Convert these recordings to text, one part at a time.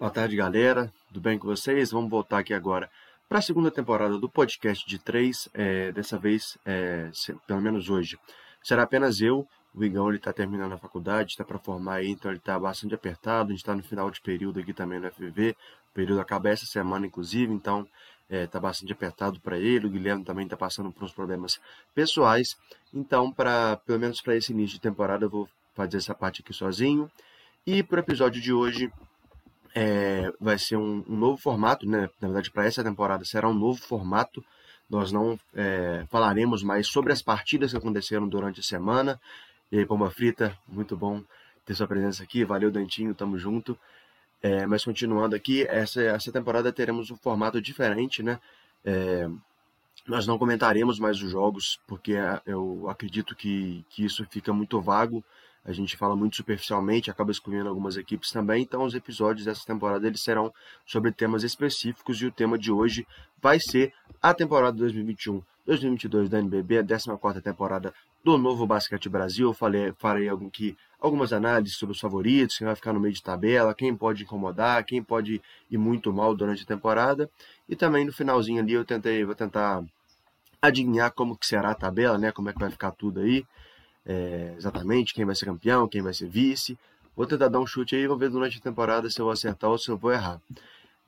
Boa tarde, galera. Tudo bem com vocês? Vamos voltar aqui agora para a segunda temporada do podcast de três. É, dessa vez, é, pelo menos hoje, será apenas eu. O Igão está terminando a faculdade, está para formar aí, então ele está bastante apertado. A gente está no final de período aqui também no FVV. O período acaba essa semana, inclusive, então está é, tá bastante apertado para ele. O Guilherme também está passando por uns problemas pessoais. Então, para pelo menos para esse início de temporada, eu vou fazer essa parte aqui sozinho. E para o episódio de hoje, é, vai ser um, um, novo formato, né? Na verdade, para essa temporada será um novo formato. Nós não é, falaremos mais sobre as partidas que aconteceram durante a semana. E aí, Pomba Frita, muito bom ter sua presença aqui. Valeu, Dantinho, tamo junto. É, mas continuando aqui, essa, essa temporada teremos um formato diferente, né? É, nós não comentaremos mais os jogos, porque é, eu acredito que, que isso fica muito vago a gente fala muito superficialmente, acaba excluindo algumas equipes também, então os episódios dessa temporada eles serão sobre temas específicos e o tema de hoje vai ser a temporada 2021-2022 da NBB, a 14ª temporada do Novo Basquete Brasil. Eu falei, farei aqui algumas análises sobre os favoritos, quem vai ficar no meio de tabela, quem pode incomodar, quem pode ir muito mal durante a temporada. E também no finalzinho ali eu tentei, vou tentar adivinhar como que será a tabela, né? Como é que vai ficar tudo aí é, exatamente quem vai ser campeão, quem vai ser vice. Vou tentar dar um chute aí, vamos ver durante a temporada se eu vou acertar ou se eu vou errar.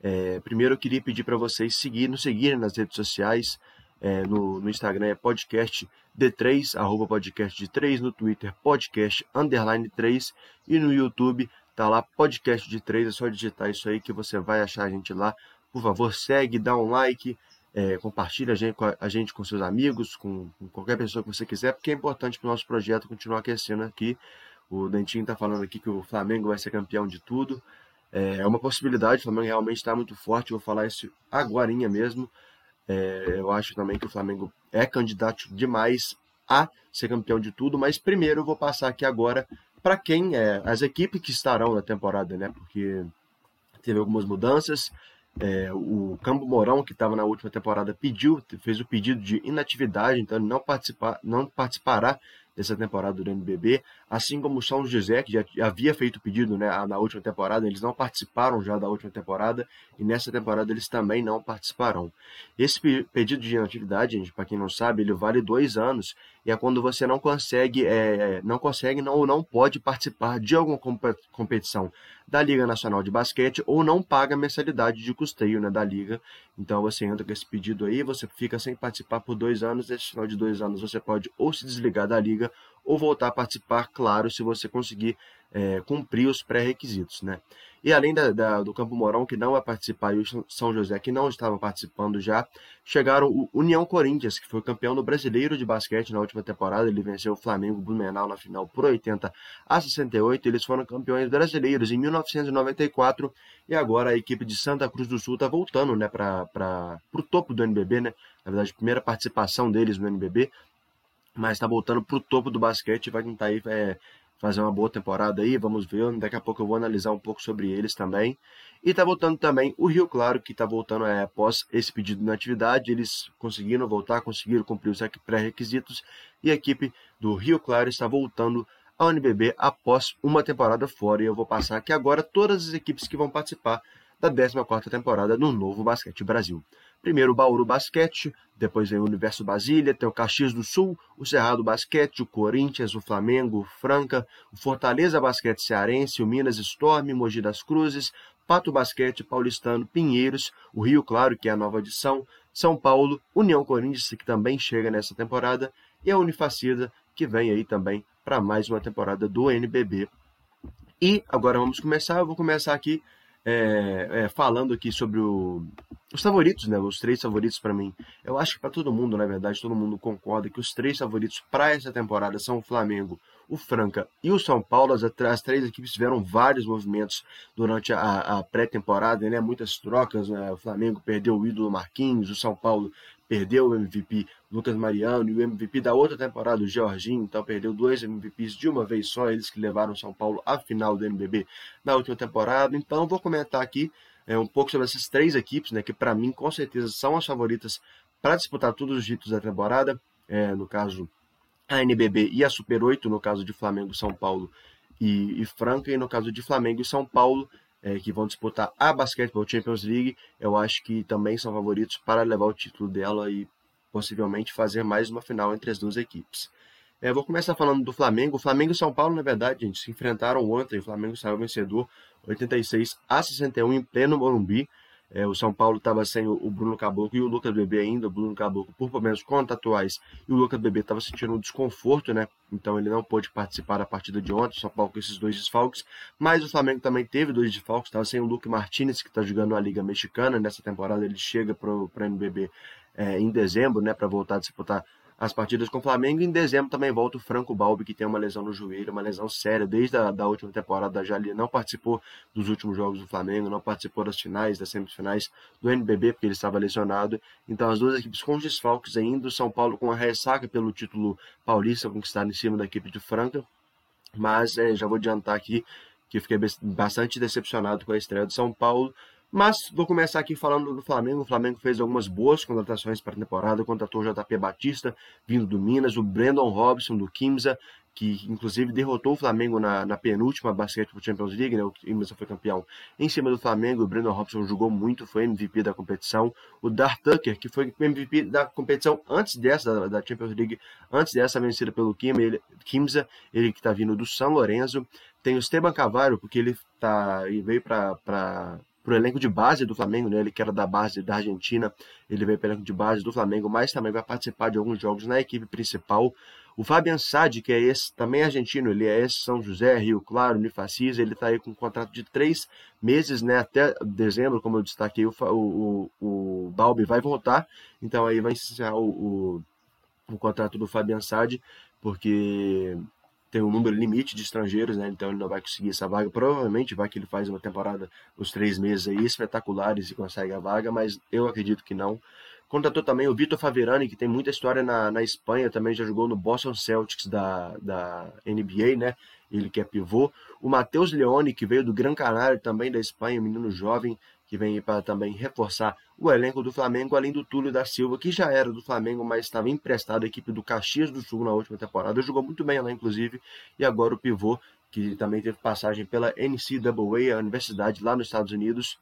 É, primeiro eu queria pedir para vocês seguir, nos seguirem nas redes sociais. É, no, no, Instagram é podcast D3, arroba podcast de 3, no Twitter podcast underline 3 e no YouTube tá lá podcast de 3, é só digitar isso aí que você vai achar a gente lá. Por favor, segue, dá um like, é, compartilhe a gente, a gente, com seus amigos, com, com, qualquer pessoa que você quiser, porque é importante para o nosso projeto continuar aquecendo aqui. O Dentinho está falando aqui que o Flamengo vai ser campeão de tudo. É, é uma possibilidade, o Flamengo realmente está muito forte, vou falar isso agora mesmo. É, eu acho também que o Flamengo é candidato demais a ser campeão de tudo, mas primeiro eu vou passar aqui agora para quem é as equipes que estarão na temporada, né? Porque teve algumas mudanças. É, o Campo Mourão, que estava na última temporada, pediu, fez o pedido de inatividade, então ele não, participar, não participará dessa temporada do NBB, assim como o São José, que já havia feito pedido né, na última temporada, eles não participaram já da última temporada, e nessa temporada eles também não participarão. Esse pedido de inatividade, gente, para quem não sabe, ele vale dois anos, e é quando você não consegue, é, não consegue não, ou não pode participar de alguma competição da Liga Nacional de Basquete ou não paga mensalidade de custeio né, da Liga. Então você entra com esse pedido aí, você fica sem participar por dois anos, nesse final de dois anos você pode ou se desligar da Liga ou voltar a participar, claro, se você conseguir é, cumprir os pré-requisitos. Né? E além da, da, do Campo Mourão, que não vai participar, e o São José, que não estava participando já, chegaram o União Corinthians, que foi campeão do brasileiro de basquete na última temporada. Ele venceu o Flamengo Blumenau na final por 80 a 68. Eles foram campeões brasileiros em 1994. E agora a equipe de Santa Cruz do Sul está voltando né, para o topo do NBB. Né? Na verdade, primeira participação deles no NBB. Mas está voltando para o topo do basquete vai tentar aí, é, fazer uma boa temporada aí, vamos ver. Daqui a pouco eu vou analisar um pouco sobre eles também. E tá voltando também o Rio Claro, que tá voltando é, após esse pedido na atividade. Eles conseguiram voltar, conseguiram cumprir os pré-requisitos. E a equipe do Rio Claro está voltando ao NBB após uma temporada fora. E eu vou passar aqui agora todas as equipes que vão participar da 14ª temporada no Novo Basquete Brasil. Primeiro o Bauru Basquete, depois vem o Universo Basília, tem o Caxias do Sul, o Cerrado Basquete, o Corinthians, o Flamengo, o Franca, o Fortaleza Basquete Cearense, o Minas Storm, Mogi das Cruzes, Pato Basquete, Paulistano, Pinheiros, o Rio Claro, que é a nova edição, São Paulo, União Corinthians, que também chega nessa temporada, e a Unifacida, que vem aí também para mais uma temporada do NBB. E agora vamos começar, eu vou começar aqui é, é, falando aqui sobre o, os favoritos, né? Os três favoritos para mim. Eu acho que para todo mundo, na verdade, todo mundo concorda que os três favoritos para essa temporada são o Flamengo, o Franca e o São Paulo. As, as três equipes tiveram vários movimentos durante a, a pré-temporada, né? Muitas trocas. Né? O Flamengo perdeu o ídolo Marquinhos, o São Paulo perdeu o MVP Lucas Mariano e o MVP da outra temporada, o Jorginho, então perdeu dois MVPs de uma vez só, eles que levaram São Paulo à final do NBB na última temporada. Então vou comentar aqui é, um pouco sobre essas três equipes, né, que para mim com certeza são as favoritas para disputar todos os títulos da temporada, é, no caso a NBB e a Super 8, no caso de Flamengo, São Paulo e, e Franca, e no caso de Flamengo e São Paulo, é, que vão disputar a Basketball Champions League, eu acho que também são favoritos para levar o título dela e possivelmente fazer mais uma final entre as duas equipes. É, vou começar falando do Flamengo. O Flamengo e São Paulo, na verdade, gente, se enfrentaram ontem. O Flamengo saiu vencedor 86 a 61 em pleno Morumbi. É, o São Paulo estava sem o, Bruno Caboclo e o Lucas Bebê ainda. O Bruno Caboclo por problemas contratuais e o Lucas Bebê estava sentindo um desconforto, né? Então ele não pôde participar da partida de ontem. O São Paulo com esses dois desfalques. Mas o Flamengo também teve dois desfalques. Estava sem o Luque Martinez, que está jogando a Liga Mexicana. Nessa temporada ele chega para o NBB é, em dezembro, né? Para voltar a disputar as partidas com o Flamengo. Em dezembro também volta o Franco Balbi, que tem uma lesão no joelho, uma lesão séria desde a da última temporada. Já ele não participou dos últimos jogos do Flamengo, não participou das finais, das semifinais do NBB, porque ele estava lesionado. Então as duas equipes com os desfalques ainda, o São Paulo com a ressaca pelo título paulista conquistado em cima da equipe de Franca. Mas é, já vou adiantar aqui que fiquei bastante decepcionado com a estreia do São Paulo. Mas vou começar aqui falando do Flamengo. O Flamengo fez algumas boas contratações para a temporada. Contratou o JP Batista, vindo do Minas, o Brandon Robson, do Kimsa, que inclusive derrotou o Flamengo na, na penúltima Basketball Champions League, né? O Kimsa foi campeão em cima do Flamengo. O Brandon Robson jogou muito, foi MVP da competição. O Dar Tucker, que foi MVP da competição antes dessa, da, Champions League, antes dessa vencida pelo Kim, ele, ele que está vindo do São Lourenço. Tem o Esteban Cavalho, porque ele tá, ele veio para para o elenco de base do Flamengo, né? Ele que era da base da Argentina, ele veio para o elenco de base do Flamengo, mas também vai participar de alguns jogos na equipe principal. O Fabian Sadi, que é esse, também argentino, ele é esse São José, Rio Claro, Unifacis, ele está aí com um contrato de três meses, né? Até dezembro, como eu destaquei, o, o, o Balbi vai voltar, então aí vai encerrar o, o, o contrato do Fabian Sadi, porque tem um número limite de estrangeiros, né? Então ele não vai conseguir essa vaga. Provavelmente vai que ele faz uma temporada, os três meses aí, espetaculares e consegue a vaga, mas eu acredito que não. Contratou também o Vitor Faverani, que tem muita história na, na Espanha, também já jogou no Boston Celtics da, da NBA, né? Ele que é pivô. O Matheus Leone, que veio do Gran Canário, também da Espanha, menino jovem, que vem para também reforçar o elenco do Flamengo, além do Túlio da Silva, que já era do Flamengo, mas estava emprestado à equipe do Caxias do Sul na última temporada. Jogou muito bem lá, inclusive, e agora o pivô, que também teve passagem pela NCAA, a universidade lá nos Estados Unidos,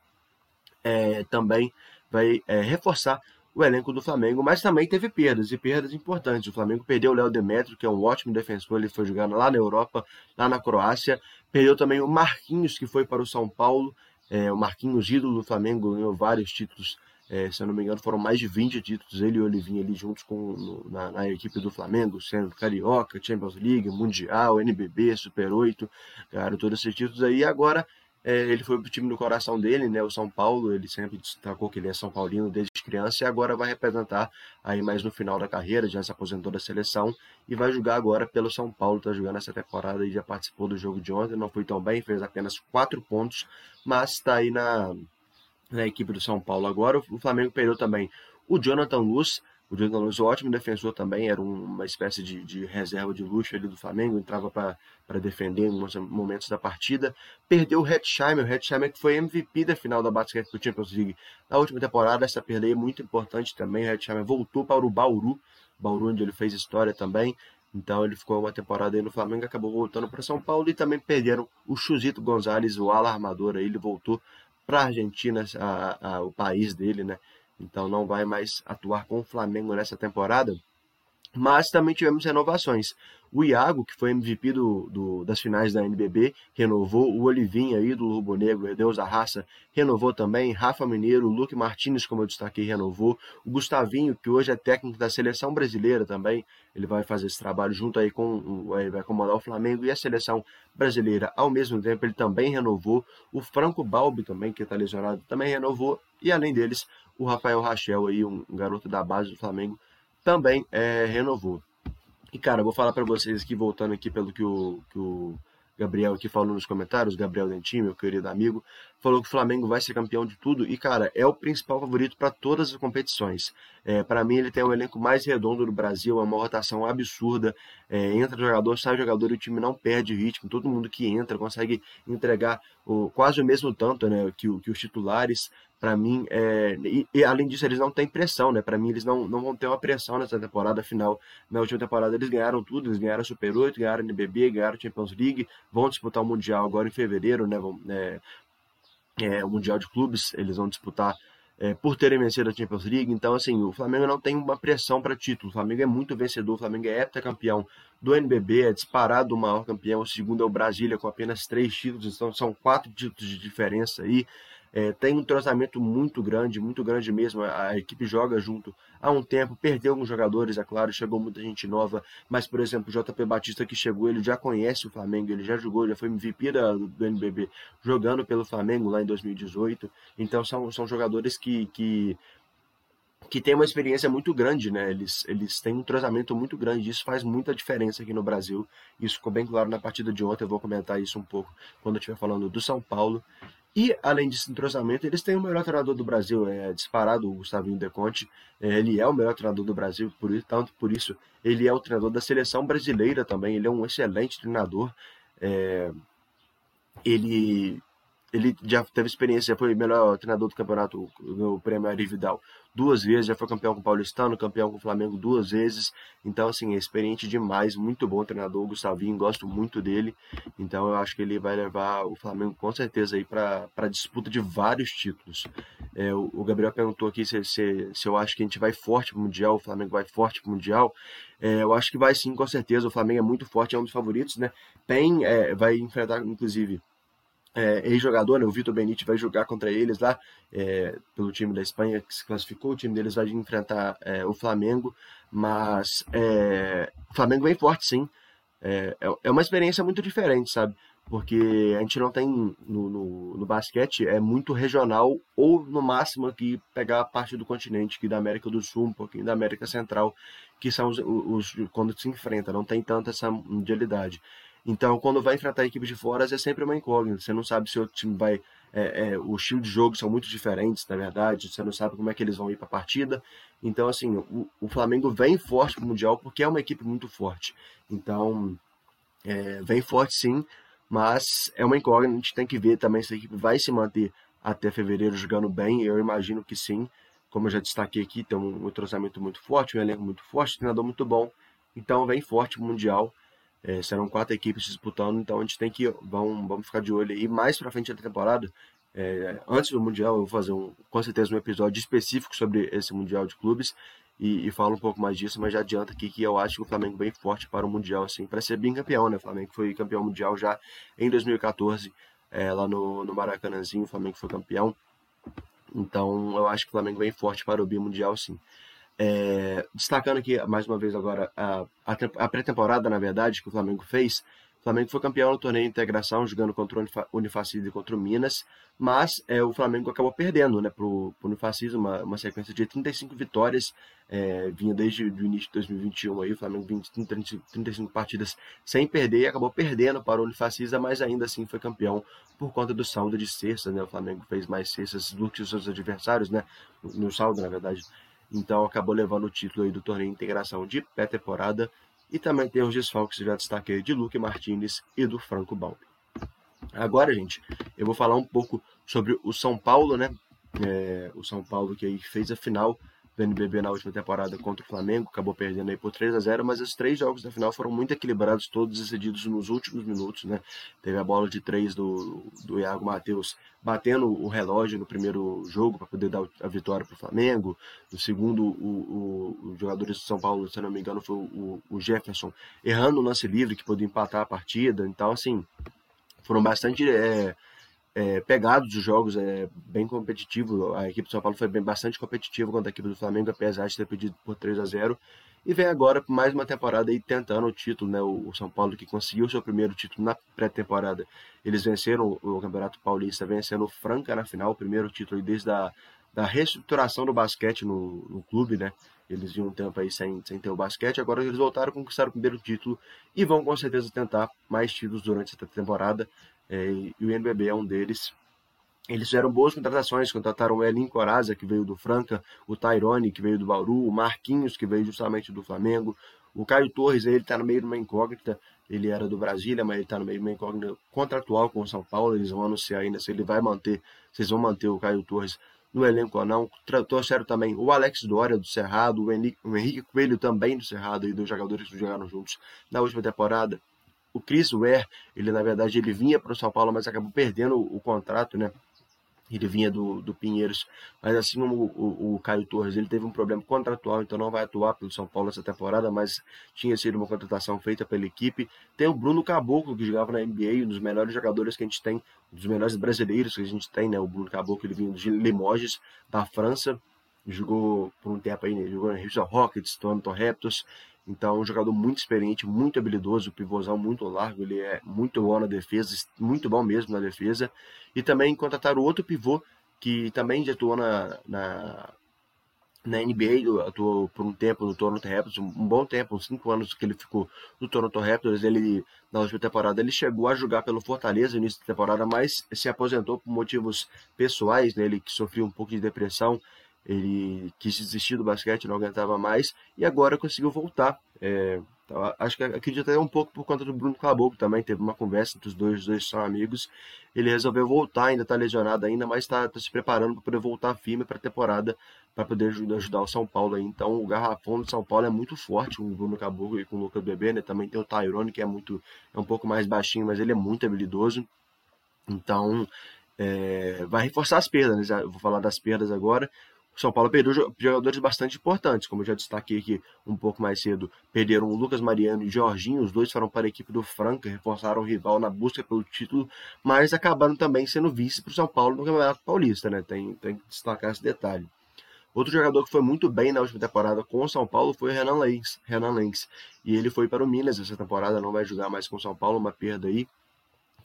é, também vai é, reforçar o elenco do Flamengo, mas também teve perdas, e perdas importantes. O Flamengo perdeu o Léo Demetrio, que é um ótimo defensor, ele foi jogar lá na Europa, lá na Croácia. Perdeu também o Marquinhos, que foi para o São Paulo, é, o Marquinhos, ídolo do Flamengo, ganhou vários títulos. É, se eu não me engano, foram mais de 20 títulos, ele e o Olivinho ali juntos com, no, na, na, equipe do Flamengo, sendo Carioca, Champions League, Mundial, NBB, Super 8, ganharam todos esses títulos aí. Agora é, ele foi pro time do coração dele, né, o São Paulo, ele sempre destacou que ele é São Paulino desde criança e agora vai representar aí mais no final da carreira, já se aposentou da seleção e vai jogar agora pelo São Paulo, tá jogando essa temporada e já participou do jogo de ontem, não foi tão bem, fez apenas quatro pontos, mas está aí na, na equipe do São Paulo agora. O Flamengo perdeu também o Jonathan Luz, o Jonathan Luz, ótimo defensor também, era uma espécie de, de reserva de luxo ali do Flamengo, entrava para defender em alguns momentos da partida. Perdeu o Hetzheimer, o Hetzheimer que foi MVP da final da Basketball Champions League na última temporada. Essa perda é muito importante também. O Hetzheimer voltou para o Bauru, Bauru onde ele fez história também. Então ele ficou uma temporada aí no Flamengo, acabou voltando para São Paulo e também perderam o Chusito Gonzalez, o ala armador, aí, ele voltou para a Argentina, o país dele, né? Então não vai mais atuar com o Flamengo nessa temporada. Mas também tivemos renovações. O Iago, que foi MVP do, do, das finais da NBB, renovou. O Olivinha, ídolo rubro-negro, Deus da raça, renovou também. Rafa Mineiro, o Luque Martins, como eu destaquei, renovou. O Gustavinho, que hoje é técnico da seleção brasileira também, ele vai fazer esse trabalho junto aí com, ele vai comandar o Flamengo e a seleção brasileira. Ao mesmo tempo, ele também renovou. O Franco Balbi também, que está lesionado, também renovou. E além deles, o Rafael Rachel, aí, um garoto da base do Flamengo, também é, renovou. E, cara, vou falar para vocês aqui, voltando aqui pelo que o, que o Gabriel aqui falou nos comentários, Gabriel Dentinho, meu querido amigo, falou que o Flamengo vai ser campeão de tudo e, cara, é o principal favorito para todas as competições. É, para mim, ele tem o elenco mais redondo do Brasil, é uma rotação absurda. É, entra jogador, sai jogador e o time não perde ritmo. Todo mundo que entra consegue entregar o, quase o mesmo tanto né, que, que os titulares. Para mim, é, e, e, além disso, eles não têm pressão, né? Para mim, eles não, não vão ter uma pressão nessa temporada final. Na última temporada, eles ganharam tudo: eles ganharam Super 8, ganharam NBB, ganharam Champions League, vão disputar o Mundial agora em fevereiro, né? Vão, é, é, o Mundial de Clubes, eles vão disputar é, por terem vencido a Champions League. Então, assim, o Flamengo não tem uma pressão para título. O Flamengo é muito vencedor, o Flamengo é heptacampeão do NBB, é disparado o maior campeão. O segundo é o Brasília, com apenas três títulos, então são quatro títulos de diferença aí. É, tem um entrosamento muito grande, muito grande mesmo. A, a, equipe joga junto há um tempo, perdeu alguns jogadores, é claro, chegou muita gente nova, mas, por exemplo, o JP Batista que chegou, ele já conhece o Flamengo, ele já jogou, já foi MVP da, do NBB jogando pelo Flamengo lá em 2018. Então, são, são jogadores que, que que tem uma experiência muito grande, né? Eles, eles têm um entrosamento muito grande, isso faz muita diferença aqui no Brasil. Isso ficou bem claro na partida de ontem, eu vou comentar isso um pouco quando eu estiver falando do São Paulo. E, além desse entrosamento, eles têm o melhor treinador do Brasil, é disparado o Gustavinho De Conte. É, ele é o melhor treinador do Brasil, por isso, tanto por isso ele é o treinador da seleção brasileira também. Ele é um excelente treinador. É, ele ele já teve experiência, foi melhor treinador do campeonato no Prêmio Ari Vidal duas vezes, já foi campeão com o Paulistano, campeão com o Flamengo duas vezes. Então, assim, é experiente demais, muito bom treinador, Gustavinho, gosto muito dele. Então, eu acho que ele vai levar o Flamengo com certeza aí para disputa de vários títulos. É, o, o, Gabriel perguntou aqui se, se, se eu acho que a gente vai forte para o Mundial, o Flamengo vai forte para o Mundial. É, eu acho que vai sim, com certeza. O Flamengo é muito forte, é um dos favoritos, né? Pen é, vai enfrentar, inclusive é, ex-jogador, né, o Vitor Benite vai jogar contra eles lá, é, pelo time da Espanha que se classificou, o time deles vai enfrentar é, o Flamengo, mas é, o Flamengo vem forte sim, é, é, é uma experiência muito diferente, sabe? Porque a gente não tem no, no, no, basquete, é muito regional, ou no máximo aqui pegar a parte do continente, que da América do Sul, um pouquinho da América Central, que são os, os quando se enfrenta, não tem tanta essa mundialidade. Então, quando vai enfrentar equipes de fora, é sempre uma incógnita. Você não sabe se o time vai. É, é, o estilo de jogo são muito diferentes, na verdade. Você não sabe como é que eles vão ir para a partida. Então, assim, o, o Flamengo vem forte para o Mundial porque é uma equipe muito forte. Então, é, vem forte sim, mas é uma incógnita. A gente tem que ver também se a equipe vai se manter até fevereiro jogando bem. Eu imagino que sim. Como eu já destaquei aqui, tem um, um muito forte, um elenco muito forte, um treinador muito bom. Então, vem forte o Mundial. É, serão quatro equipes disputando, então a gente tem que vamos, vamos ficar de olho aí mais para frente da temporada. É, antes do mundial, eu vou fazer um, com certeza um episódio específico sobre esse mundial de clubes e, e falo um pouco mais disso, mas já adianta aqui que eu acho que o Flamengo bem forte para o mundial, assim, para ser bem campeão, né? O Flamengo foi campeão mundial já em 2014, é, lá no, no Maracanãzinho, o Flamengo foi campeão. Então, eu acho que o Flamengo bem forte para o bimundial, sim. É, destacando aqui mais uma vez agora a, a, pré-temporada, na verdade, que o Flamengo fez. O Flamengo foi campeão no torneio de integração, jogando contra o Unifacisa e contra o Minas, mas é, o Flamengo acabou perdendo né, para o Unifacisa, uma, uma sequência de 35 vitórias, é, vinha desde o início de 2021, aí, o Flamengo vinha de 35, 35 partidas sem perder e acabou perdendo para o Unifacisa, mas ainda assim foi campeão por conta do saldo de cestas, né, o Flamengo fez mais cestas do que os seus adversários, né, no saldo, na verdade, então acabou levando o título aí do torneio de integração de pré-temporada. E também tem os desfalques que já destaquei de Luque Martinez e do Franco Balbi. Agora, gente, eu vou falar um pouco sobre o São Paulo, né? É, o São Paulo que aí fez a final do NBB na última temporada contra o Flamengo, acabou perdendo aí por 3 a 0 mas os três jogos da final foram muito equilibrados, todos decididos nos últimos minutos, né? Teve a bola de três do, do Iago Matheus batendo o relógio no primeiro jogo para poder dar a vitória para o Flamengo. No segundo, o, o, os jogadores de São Paulo, se não me engano, foi o, o Jefferson errando o lance livre que podia empatar a partida. Então, assim, foram bastante é, é, pegados os jogos, é bem competitivo. A equipe do São Paulo foi bem, bastante competitiva contra a equipe do Flamengo, apesar de ter perdido por 3 a 0 E vem agora mais uma temporada aí tentando o título, né? O, o São Paulo que conseguiu seu primeiro título na pré-temporada. Eles venceram o, Campeonato Paulista, vencendo o Franca na final, o primeiro título desde a da reestruturação do basquete no, no clube, né? Eles vinham um tempo aí sem, sem ter o basquete, agora eles voltaram a conquistar o primeiro título e vão com certeza tentar mais títulos durante essa temporada é, e o NBB é um deles. Eles fizeram boas contratações, contrataram o Elin Coraza, que veio do Franca, o Tyrone, que veio do Bauru, o Marquinhos, que veio justamente do Flamengo, o Caio Torres, ele está no meio de uma incógnita, ele era do Brasília, mas ele está no meio de uma incógnita contratual com o São Paulo, eles vão anunciar ainda se ele vai manter, eles vão manter o Caio Torres no elenco ou não. Trouxeram também o Alex Dória do Cerrado, o Henrique Coelho também do Cerrado, e dos jogadores que jogaram juntos na última temporada o Chris Ware, ele na verdade ele vinha para o São Paulo, mas acabou perdendo o, o contrato, né? ele vinha do, do Pinheiros, mas assim como o, o, Caio Torres, ele teve um problema contratual, então não vai atuar pelo São Paulo essa temporada, mas tinha sido uma contratação feita pela equipe. Tem o Bruno Caboclo, que jogava na NBA, um dos melhores jogadores que a gente tem, um dos melhores brasileiros que a gente tem, né? O Bruno Caboclo, ele vinha de Limoges, da França, jogou por um tempo aí, né? jogou na Houston Rockets, Toronto Raptors, então, um jogador muito experiente, muito habilidoso, pivôzão muito largo, ele é muito bom na defesa, muito bom mesmo na defesa. E também contrataram outro pivô que também já atuou na, na, na NBA, atuou por um tempo no Toronto Raptors, um bom tempo, uns 5 anos que ele ficou no Toronto Raptors. Ele, na última temporada, ele chegou a jogar pelo Fortaleza no início da temporada, mas se aposentou por motivos pessoais, né? ele que sofreu um pouco de depressão ele quis desistir do basquete, não aguentava mais, e agora conseguiu voltar. É, então, acho que acredito até um pouco por conta do Bruno Caboclo também, teve uma conversa entre os dois, os dois são amigos, ele resolveu voltar, ainda está lesionado ainda, mas está tá se preparando para poder voltar firme para a temporada, para poder ajudar, ajudar, o São Paulo aí. Então o garrafão do São Paulo é muito forte, com o Bruno Caboclo e com o Lucas Bebê, né? Também tem o Tyrone, que é muito é um pouco mais baixinho, mas ele é muito habilidoso. Então, é, vai reforçar as perdas, né? vou falar das perdas agora. O São Paulo perdeu jogadores bastante importantes, como eu já destaquei aqui um pouco mais cedo. Perderam o Lucas Mariano e Jorginho, os dois foram para a equipe do Franca, reforçaram o rival na busca pelo título, mas acabaram também sendo vice para o São Paulo no Campeonato Paulista, né? Tem, tem que destacar esse detalhe. Outro jogador que foi muito bem na última temporada com o São Paulo foi o Renan Lenz, Renan Lenz. E ele foi para o Minas essa temporada, não vai jogar mais com o São Paulo, uma perda aí.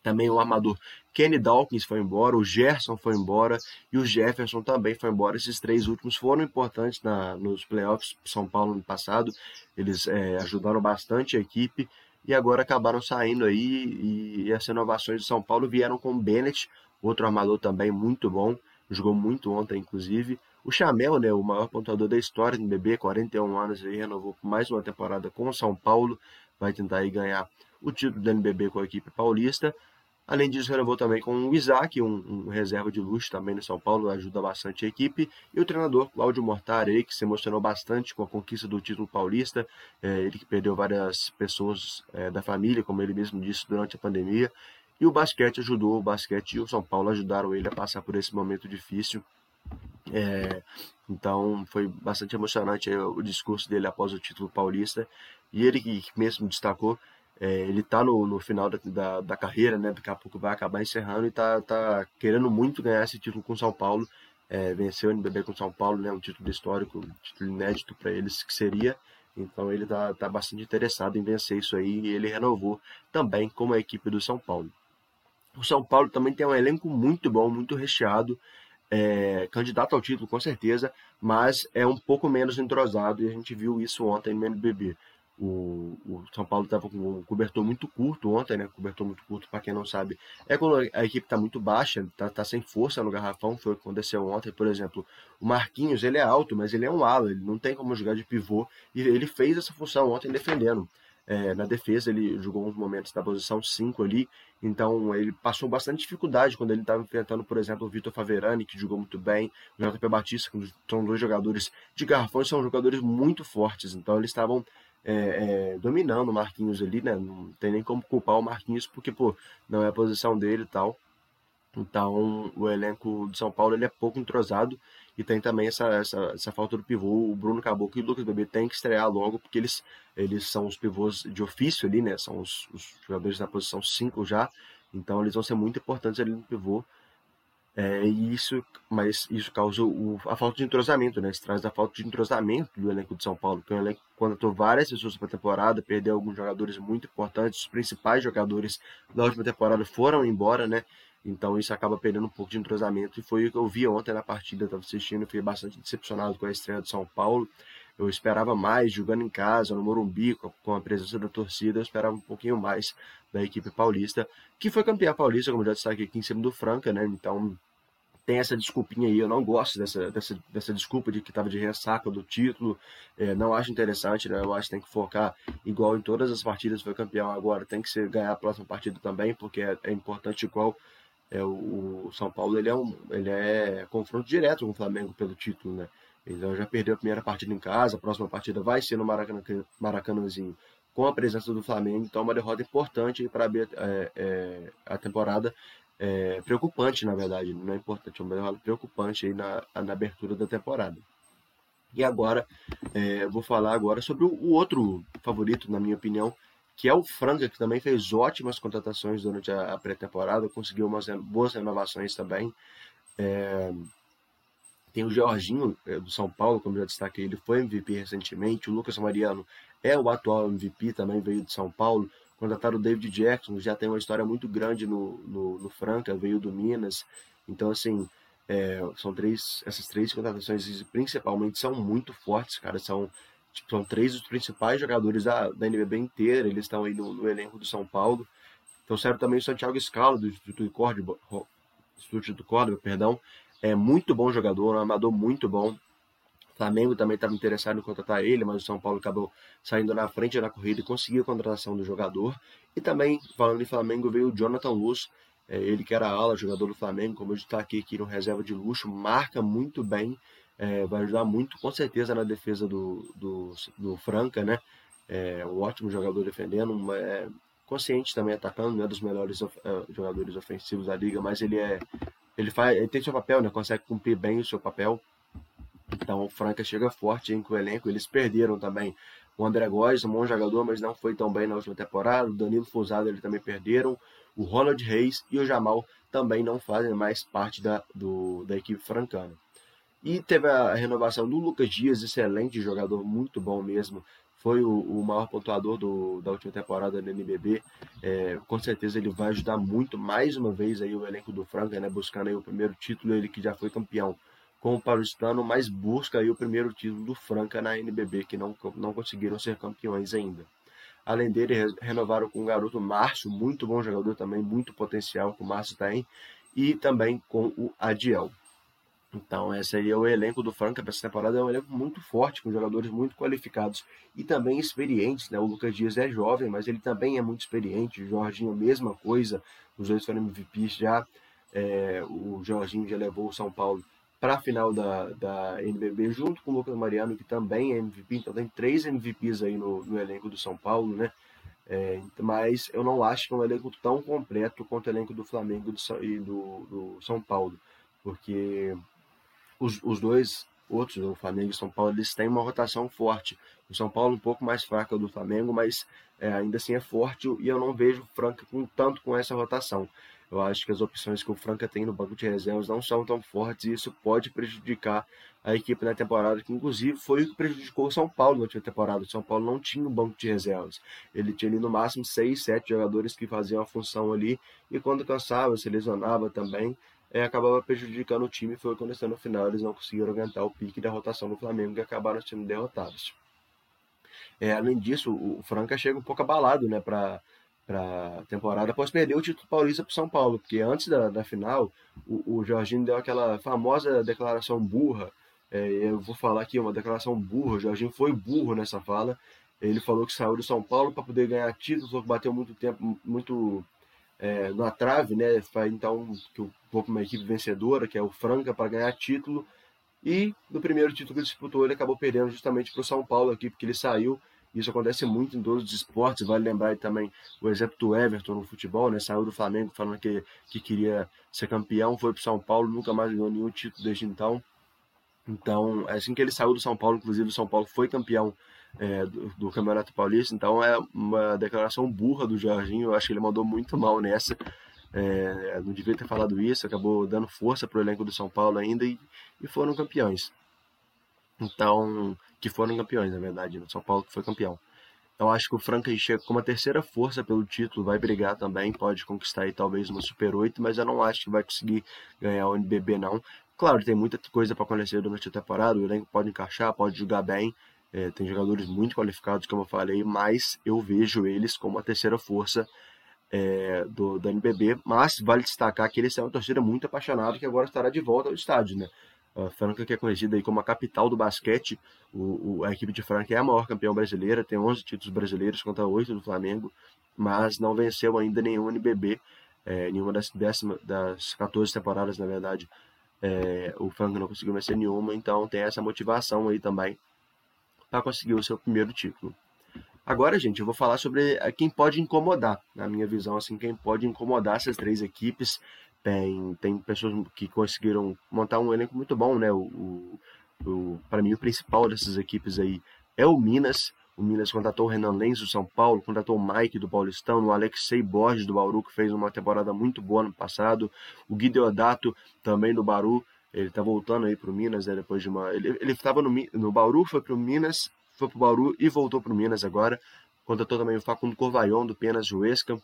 Também o armador Kenny Dawkins foi embora, o Gerson foi embora e o Jefferson também foi embora. Esses três últimos foram importantes na, nos playoffs São Paulo no passado. Eles é, ajudaram bastante a equipe e agora acabaram saindo aí. E, e as renovações de São Paulo vieram com o Bennett, outro armador também muito bom, jogou muito ontem, inclusive. O Chamel, né, o maior pontuador da história do BB, 41 anos, aí, renovou mais uma temporada com o São Paulo, vai tentar aí ganhar o título do NBB com a equipe paulista. Além disso, renovou também com o Isaac, um, um, reserva de luxo também no São Paulo, ajuda bastante a equipe. E o treinador Cláudio Mortari, que se emocionou bastante com a conquista do título paulista. É, ele que perdeu várias pessoas é, da família, como ele mesmo disse, durante a pandemia. E o basquete ajudou, o basquete e o São Paulo ajudaram ele a passar por esse momento difícil. É, então foi bastante emocionante o discurso dele após o título paulista. E ele que mesmo destacou é, ele está no, no final da, da, da, carreira, né? Daqui a pouco vai acabar encerrando e está tá querendo muito ganhar esse título com São Paulo. É, venceu o NBB com São Paulo, né? Um título histórico, um título inédito para eles que seria. Então ele está tá bastante interessado em vencer isso aí e ele renovou também como a equipe do São Paulo. O São Paulo também tem um elenco muito bom, muito recheado, é, candidato ao título com certeza, mas é um pouco menos entrosado e a gente viu isso ontem no NBB. O, o São Paulo estava com um cobertor muito curto ontem, né? Cobertor muito curto, para quem não sabe, é quando a equipe está muito baixa, está tá sem força no garrafão. Foi o que aconteceu ontem, por exemplo. O Marquinhos, ele é alto, mas ele é um ala, ele não tem como jogar de pivô. E ele fez essa função ontem defendendo. É, na defesa, ele jogou uns momentos da posição 5 ali, então ele passou bastante dificuldade quando ele estava enfrentando, por exemplo, o Vitor Faverani, que jogou muito bem, o JP Batista, que são dois jogadores de garrafão são jogadores muito fortes, então eles estavam é, é, dominando o Marquinhos ali, né? Não tem nem como culpar o Marquinhos, porque, pô, não é a posição dele e tal. Então, o elenco de São Paulo ele é pouco entrosado e tem também essa, essa, essa falta do pivô. O Bruno Caboclo e o Lucas Bebê têm que estrear logo, porque eles, eles são os pivôs de ofício ali, né? São os, os jogadores da posição 5 já. Então, eles vão ser muito importantes ali no pivô. É, e isso, mas isso causa o, a falta de entrosamento, né? Isso traz a falta de entrosamento do elenco de São Paulo, que é um elenco que contratou várias pessoas para a temporada, perdeu alguns jogadores muito importantes, os principais jogadores da última temporada foram embora, né? Então isso acaba perdendo um pouco de entrosamento, e foi o que eu vi ontem na partida, estava assistindo, fiquei bastante decepcionado com a estreia de São Paulo. Eu esperava mais jogando em casa, no Morumbi, com a presença da torcida, eu esperava um pouquinho mais da equipe paulista, que foi campeã paulista, como já destaquei aqui em cima do Franca, né? Então tem essa desculpinha aí, eu não gosto dessa, dessa, dessa desculpa de que estava de ressaca do título, é, não acho interessante, né? Eu acho que tem que focar igual em todas as partidas, foi campeão agora, tem que ser, ganhar a próxima partida também, porque é, é importante igual é, o, o, São Paulo ele é, um, ele é confronto direto com o Flamengo pelo título, né? Então já perdeu a primeira partida em casa, a próxima partida vai ser no Maracanã, Maracanãzinho com a presença do Flamengo, então é uma derrota importante para abrir é, é, a temporada é, preocupante, na verdade, não é importante, é um intervalo preocupante aí na, na abertura da temporada. E agora, é, vou falar agora sobre o, o, outro favorito, na minha opinião, que é o Franca, que também fez ótimas contratações durante a, a pré-temporada, conseguiu umas boas renovações também. É, tem o Jorginho, é, do São Paulo, como já destaquei, ele foi MVP recentemente. O Lucas Mariano é o atual MVP, também veio de São Paulo. Contrataram o David Jackson, já tem uma história muito grande no, no, no Franca, veio do Minas. Então, assim, é, são três, essas três contratações principalmente são muito fortes, cara. São, tipo, são três dos principais jogadores da, da NBB inteira. Eles estão aí no, no elenco do São Paulo. Então serve também o Santiago Scalo, do Instituto de Córdoba, Instituto de Córdoba, perdão. É muito bom jogador, um amador muito bom. O Flamengo também estava interessado em contratar ele, mas o São Paulo acabou saindo na frente na corrida e conseguiu a contratação do jogador. E também, falando em Flamengo, veio o Jonathan Luz, é, ele que era ala, jogador do Flamengo, como eu destaquei aqui no reserva de luxo, marca muito bem, é, vai ajudar muito, com certeza, na defesa do, do, do Franca, né? É um ótimo jogador defendendo, é, consciente também atacando, não é dos melhores of, uh, jogadores ofensivos da liga, mas ele é ele faz, ele tem seu papel, né? Consegue cumprir bem o seu papel. Então o Franca chega forte hein, com o elenco. Eles perderam também o André Góes, um bom jogador, mas não foi tão bem na última temporada. O Danilo Fusado eles também perderam o Ronald Reis e o Jamal também não fazem mais parte da, do, da equipe francana. E teve a renovação do Lucas Dias, excelente jogador, muito bom mesmo. Foi o, o maior pontuador do, da última temporada da NBB. É, com certeza ele vai ajudar muito, mais uma vez, aí o elenco do Franca, né, buscando aí o primeiro título, ele que já foi campeão com o Paulistano, mas busca aí o primeiro título do Franca na NBB, que não, não conseguiram ser campeões ainda. Além dele, renovaram com o garoto Márcio, muito bom jogador também, muito potencial que o Márcio tem, e também com o Adiel. Então, esse aí é o elenco do Franca para essa temporada. É um elenco muito forte, com jogadores muito qualificados e também experientes. Né? O Lucas Dias é jovem, mas ele também é muito experiente. O Jorginho, mesma coisa. Os dois foram MVPs já. É, o Jorginho já levou o São Paulo para a final da, da NBB, junto com o Lucas Mariano, que também é MVP. Então tem três MVPs aí no, no elenco do São Paulo, né? É, mas eu não acho que é um elenco tão completo quanto o elenco do Flamengo do, e do, do São Paulo, porque os, os dois outros, o Flamengo e o São Paulo, eles têm uma rotação forte. O São Paulo um pouco mais fraca do Flamengo, mas é, ainda assim é forte e eu não vejo o Franca com tanto com essa rotação. Eu acho que as opções que o Franca tem no banco de reservas não são tão fortes e isso pode prejudicar a equipe na temporada, que inclusive foi o que prejudicou o São Paulo na última temporada. O São Paulo não tinha um banco de reservas. Ele tinha ali no máximo seis, sete jogadores que faziam a função ali e quando cansava, se lesionava também, é, acabava prejudicando o time. Foi quando no final eles não conseguiram aguentar o pique da rotação do Flamengo e acabaram sendo derrotados. É, além disso, o Franca chega um pouco abalado né, para para a temporada após perder o título paulista para São Paulo, porque antes da, da final o, o Jorginho deu aquela famosa declaração burra. É, eu vou falar aqui uma declaração burra. O Jorginho foi burro nessa fala. Ele falou que saiu do São Paulo para poder ganhar título, falou que bateu muito tempo, muito é, na trave, né? Então que o vou para uma equipe vencedora, que é o Franca, para ganhar título. E no primeiro título que ele disputou, ele acabou perdendo justamente para o São Paulo aqui, porque ele saiu isso acontece muito em todos os esportes. Vale lembrar também o exemplo do Everton no futebol, né? Saiu do Flamengo falando que, que queria ser campeão, foi para São Paulo, nunca mais ganhou nenhum título desde então. Então, é assim que ele saiu do São Paulo, inclusive o São Paulo foi campeão é, do, do, Campeonato Paulista. Então, é uma declaração burra do Jorginho. Eu acho que ele mandou muito mal nessa. É, não devia ter falado isso, acabou dando força para o elenco do São Paulo ainda e, e foram campeões. Então, que foram campeões, na verdade, no São Paulo que foi campeão. Então acho que o Franca chega com uma terceira força pelo título, vai brigar também, pode conquistar aí talvez uma Super 8, mas eu não acho que vai conseguir ganhar o NBB não. Claro, tem muita coisa para acontecer durante a temporada, o elenco pode encaixar, pode jogar bem, é, tem jogadores muito qualificados, como eu falei, mas eu vejo eles como a terceira força é, do, do NBB, mas vale destacar que eles são uma torcida muito apaixonada que agora estará de volta ao estádio, né? A Franca, que é conhecida aí como a capital do basquete, o, o, a equipe de Franca é a maior campeã brasileira, tem 11 títulos brasileiros contra 8 do Flamengo, mas não venceu ainda nenhum NBB, é, nenhuma das, décima, das 14 temporadas, na verdade. É, o Franca não conseguiu vencer nenhuma, então tem essa motivação aí também para conseguir o seu primeiro título. Agora, gente, eu vou falar sobre quem pode incomodar, na minha visão, assim, quem pode incomodar essas três equipes tem, tem pessoas que conseguiram montar um elenco muito bom, né? O, o, o para mim, o principal dessas equipes aí é o Minas. O Minas contratou o Renan Lenz do São Paulo, contratou o Mike do Paulistão, o Alexei Borges do Bauru, que fez uma temporada muito boa no passado, o Gui Deodato também do Bauru, ele tá voltando aí pro Minas, né, depois de uma... Ele, ele estava no, no Bauru, foi pro Minas, foi pro Bauru e voltou pro Minas agora. Contratou também o Facundo Corvaion do Penas Juesca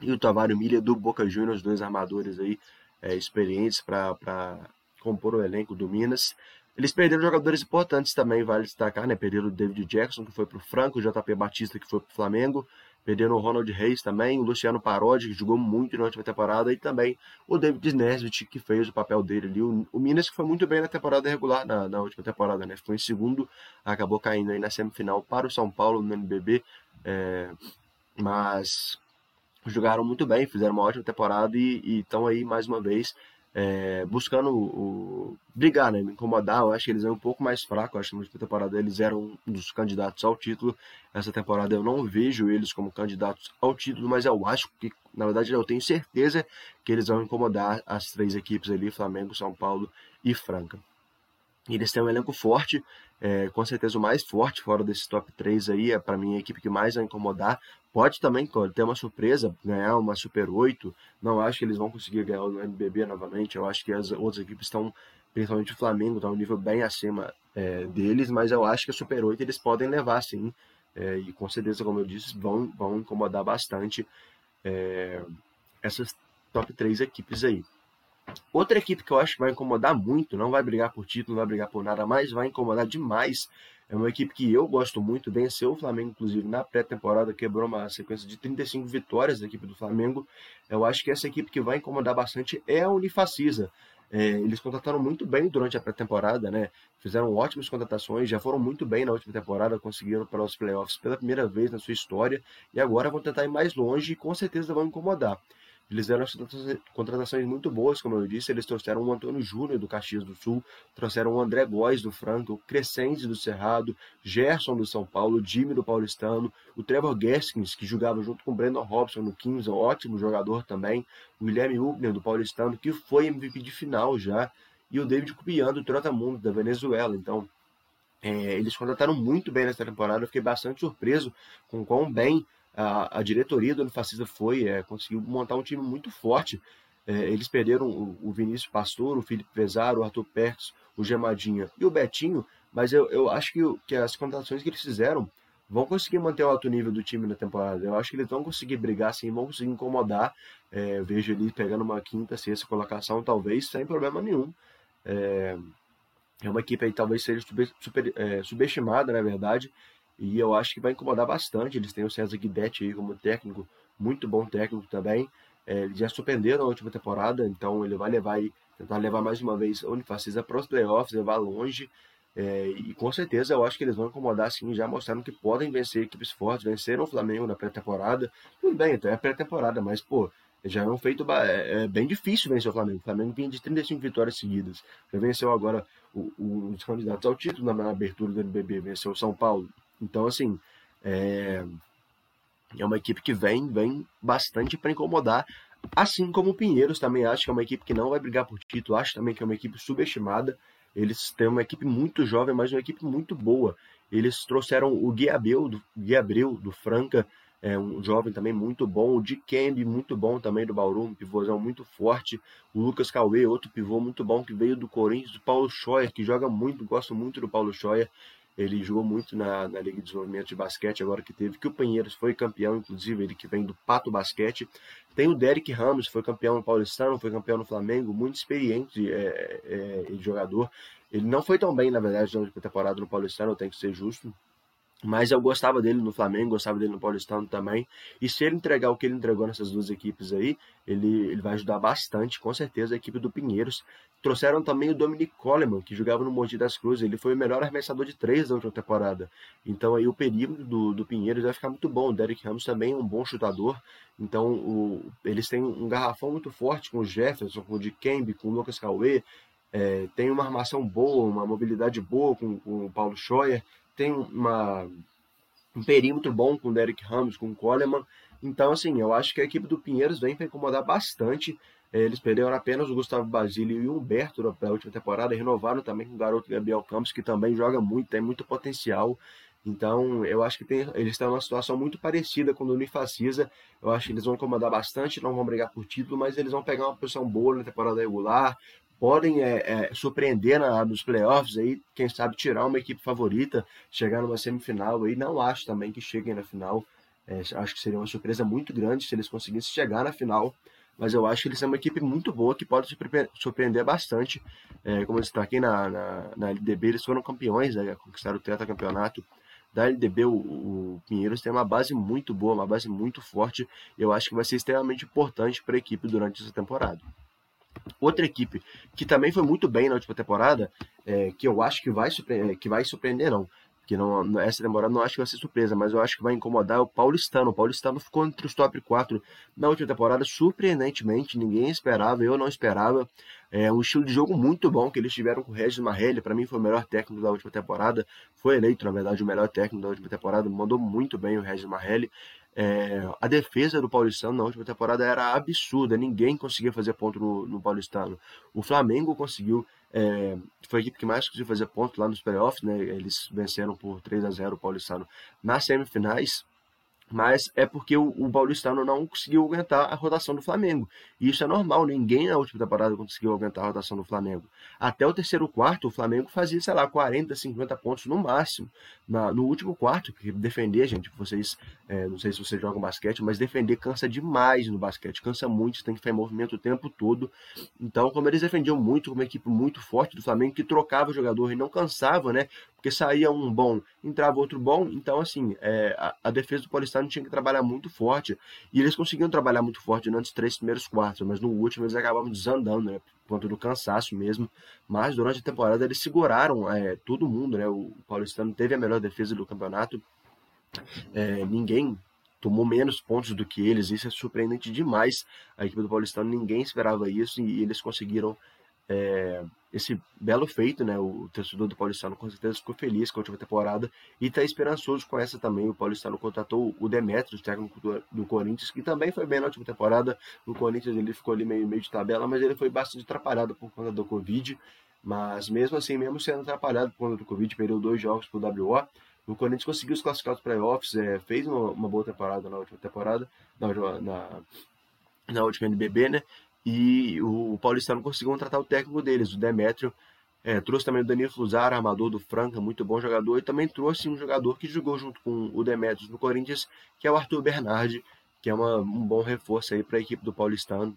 e o Tavário Milha do Boca Juniors, dois armadores aí é, experientes para compor o elenco do Minas. Eles perderam jogadores importantes também, vale destacar, né? Perderam o David Jackson, que foi para o Franco, o JP Batista, que foi para o Flamengo. Perderam o Ronald Reis também, o Luciano Parodi, que jogou muito na última temporada, e também o David Nesbitt, que fez o papel dele ali. O, Minas, que foi muito bem na temporada regular, na, na última temporada, né? Ficou em segundo, acabou caindo aí na semifinal para o São Paulo no NBB. É, mas jogaram muito bem, fizeram uma ótima temporada e estão aí mais uma vez é, buscando o, brigar, né, me incomodar. Eu acho que eles eram um pouco mais fracos. Eu acho que na última temporada eles eram um dos candidatos ao título. Essa temporada eu não vejo eles como candidatos ao título, mas eu acho que, na verdade, eu tenho certeza que eles vão incomodar as três equipes ali: Flamengo, São Paulo e Franca. Eles têm um elenco forte, é, com certeza o mais forte fora desses top 3 aí, é para mim a equipe que mais vai incomodar. Pode também ter uma surpresa, ganhar uma Super 8. Não acho que eles vão conseguir ganhar o NBB novamente. Eu acho que as outras equipes estão, principalmente o Flamengo, está um nível bem acima é, deles, mas eu acho que a Super 8 eles podem levar sim. É, e com certeza, como eu disse, vão, vão incomodar bastante é, essas top 3 equipes aí. Outra equipe que eu acho que vai incomodar muito, não vai brigar por título, não vai brigar por nada mais, vai incomodar demais. É uma equipe que eu gosto muito, venceu o Flamengo, inclusive, na pré-temporada, quebrou uma sequência de 35 vitórias da equipe do Flamengo. Eu acho que essa equipe que vai incomodar bastante é a Unifacisa. É, eles contrataram muito bem durante a pré-temporada, né? Fizeram ótimas contratações, já foram muito bem na última temporada, conseguiram para os playoffs pela primeira vez na sua história e agora vão tentar ir mais longe e com certeza vão incomodar. Eles deram contratações muito boas, como eu disse. Eles trouxeram o Antônio Júnior do Caxias do Sul, trouxeram o André Góes do Franco, o Crescente do Cerrado, Gerson do São Paulo, Jimmy do Paulistano, o Trevor Gaskins, que jogava junto com o Brandon Robson no Kings, um ótimo jogador também, o Guilherme Ubner do Paulistano, que foi MVP de final já, e o David Cupian do Trotamundo da Venezuela. Então, é, eles contrataram muito bem nessa temporada. Eu fiquei bastante surpreso com quão bem a, a diretoria do Unifacisa foi, é, conseguiu montar um time muito forte. É, eles perderam o, o, Vinícius Pastor, o Felipe Pesaro, o Arthur Perks, o Gemadinha e o Betinho, mas eu, eu acho que, que as contratações que eles fizeram vão conseguir manter o alto nível do time na temporada. Eu acho que eles vão conseguir brigar sim, vão conseguir incomodar. É, vejo ele pegando uma quinta, sexta colocação, talvez, sem problema nenhum. É, é uma equipe aí talvez seja super, super é, subestimada, na verdade, e eu acho que vai incomodar bastante. Eles têm o César Guidetti aí como técnico, muito bom técnico também. É, eles já surpreenderam na última temporada, então ele vai levar aí, tentar levar mais uma vez a Unifacisa para os playoffs, levar longe. É, e com certeza eu acho que eles vão incomodar sim, já mostraram que podem vencer equipes fortes, venceram o Flamengo na pré-temporada. Tudo bem, então é pré-temporada, mas pô, já é um feito é, é bem difícil vencer o Flamengo. O Flamengo vinha de 35 vitórias seguidas. Já venceu agora o, o, os candidatos ao título na, na abertura do NBB, venceu o São Paulo, então, assim, é, é uma equipe que vem, vem bastante para incomodar. Assim como o Pinheiros também acho que é uma equipe que não vai brigar por título, acho também que é uma equipe subestimada. Eles têm uma equipe muito jovem, mas uma equipe muito boa. Eles trouxeram o Gui Abreu do, Gui Abreu, do Franca, é um jovem também muito bom. O Dikembe, muito bom também do Bauru, um pivôzão muito forte. O Lucas Cauê, outro pivô muito bom que veio do Corinthians. O Paulo Scheuer, que joga muito, gosto muito do Paulo Scheuer. Ele jogou muito na, na Liga de Desenvolvimento de Basquete, agora que teve, que o Pinheiros foi campeão, inclusive ele que vem do Pato Basquete. Tem o Derek Ramos, foi campeão no Paulistano, foi campeão no Flamengo, muito experiente é, é, jogador. Ele não foi tão bem, na verdade, na temporada no Paulistano, eu tenho que ser justo. Mas eu gostava dele no Flamengo, gostava dele no Paulistano também. E se ele entregar o que ele entregou nessas duas equipes aí, ele, ele vai ajudar bastante, com certeza, a equipe do Pinheiros. Trouxeram também o Dominic Coleman, que jogava no Mogi das Cruzes. Ele foi o melhor arremessador de três da última temporada. Então aí o perímetro do, do Pinheiros vai ficar muito bom. O Derek Ramos também é um bom chutador. Então o, eles têm um garrafão muito forte com o Jefferson, com o Dikembe, com o Lucas Cauê. É, tem uma armação boa, uma mobilidade boa com, com o Paulo Scheuer tem uma, um perímetro bom com o Derek Ramos, com o Coleman. Então, assim, eu acho que a equipe do Pinheiros vem para incomodar bastante. É, eles perderam apenas o Gustavo Basílio e o Humberto a última temporada, renovaram também com o garoto Gabriel Campos, que também joga muito, tem muito potencial. Então, eu acho que tem, eles estão numa situação muito parecida com o Unifacisa. Eu acho que eles vão incomodar bastante, não vão brigar por título, mas eles vão pegar uma posição boa na temporada regular, podem é, é, surpreender na, nos playoffs aí, quem sabe tirar uma equipe favorita, chegar numa semifinal aí. Não acho também que cheguem na final. É, acho que seria uma surpresa muito grande se eles conseguissem chegar na final mas eu acho que eles são uma equipe muito boa que pode surpreender bastante. É, como eu destaquei na, na, na LDB, eles foram campeões, né, conquistaram o tetracampeonato da LDB. O, o Pinheiros tem uma base muito boa, uma base muito forte. E eu acho que vai ser extremamente importante para a equipe durante essa temporada. Outra equipe que também foi muito bem na última temporada, é, que eu acho que vai surpreender, que vai surpreender não, que não, essa temporada não acho que vai ser surpresa, mas eu acho que vai incomodar o Paulistano. O Paulistano ficou entre os top 4 na última temporada, surpreendentemente, ninguém esperava, eu não esperava. É um estilo de jogo muito bom que eles tiveram com o Regis Marrelli, para mim foi o melhor técnico da última temporada, foi eleito, na verdade, o melhor técnico da última temporada, mandou muito bem o Regis Marrelli. É, a defesa do Paulistano na última temporada era absurda, ninguém conseguia fazer ponto no, no Paulistano. O Flamengo conseguiu é, foi a equipe que mais conseguiu fazer ponto lá nos playoffs, né? Eles venceram por 3 a 0 o Paulistano nas semifinais mas é porque o, o Paulistano não conseguiu aguentar a rotação do Flamengo. E isso é normal, ninguém na última temporada conseguiu aguentar a rotação do Flamengo. Até o terceiro quarto, o Flamengo fazia, sei lá, 40, 50 pontos no máximo. Na, no último quarto, que defender, gente, vocês, é, não sei se vocês jogam basquete, mas defender cansa demais no basquete, cansa muito, tem que ficar em movimento o tempo todo. Então, como eles defendiam muito, uma equipe muito forte do Flamengo, que trocava o jogador e não cansava, né? Porque saía um bom, entrava outro bom, então, assim, é, a, a defesa do Paulistano tinha que trabalhar muito forte. E eles conseguiam trabalhar muito forte durante os três primeiros quartos, mas no último eles acabavam desandando, né? Por conta do cansaço mesmo. Mas durante a temporada eles seguraram é, todo mundo, né? O Paulistano teve a melhor defesa do campeonato. É, ninguém tomou menos pontos do que eles, isso é surpreendente demais. A equipe do Paulistano, ninguém esperava isso e eles conseguiram é, esse belo feito, né? O torcedor do Paulistano com certeza ficou feliz com a última temporada e está esperançoso com essa também. O Paulistano contratou o Demetrios, técnico do, do, Corinthians, que também foi bem na última temporada. No Corinthians ele ficou ali meio, meio de tabela, mas ele foi bastante atrapalhado por conta do Covid. Mas mesmo assim, mesmo sendo atrapalhado por conta do Covid, perdeu dois jogos para o WO. O Corinthians conseguiu se classificar para playoffs, é, fez uma, uma, boa temporada na última temporada, na, na, na última NBB, né? E o Paulistano conseguiu contratar o técnico deles, o Demétrio. É, trouxe também o Danilo Fusaro, armador do Franca, muito bom jogador. E também trouxe um jogador que jogou junto com o Demetrios no Corinthians, que é o Arthur Bernardi, que é uma, um bom reforço aí para a equipe do Paulistano.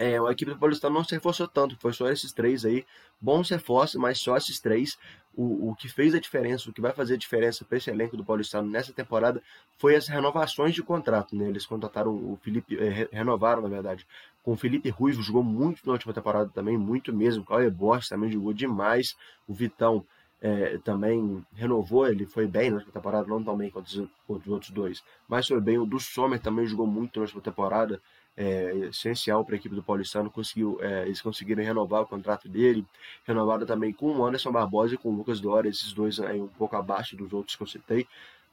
É, a equipe do Paulistano não se reforçou tanto, foi só esses três aí. Bons reforços, mas só esses três. O, o que fez a diferença, o que vai fazer a diferença para esse elenco do Paulistano nessa temporada foi as renovações de contrato. Né? Eles contrataram o Felipe, é, renovaram na verdade, com o Felipe Ruivo, jogou muito na última temporada também, muito mesmo. O Cauê Borges também jogou demais. O Vitão é, também renovou, ele foi bem na última temporada, não tão bem quanto os, os outros dois, mas foi bem. O do Sommer também jogou muito na última temporada é, essencial para a equipe do Paulistano. Conseguiu, é, eles conseguiram renovar o contrato dele. Renovaram também com o Anderson Barbosa e com o Lucas Dória, esses dois aí um pouco abaixo dos outros que eu citei.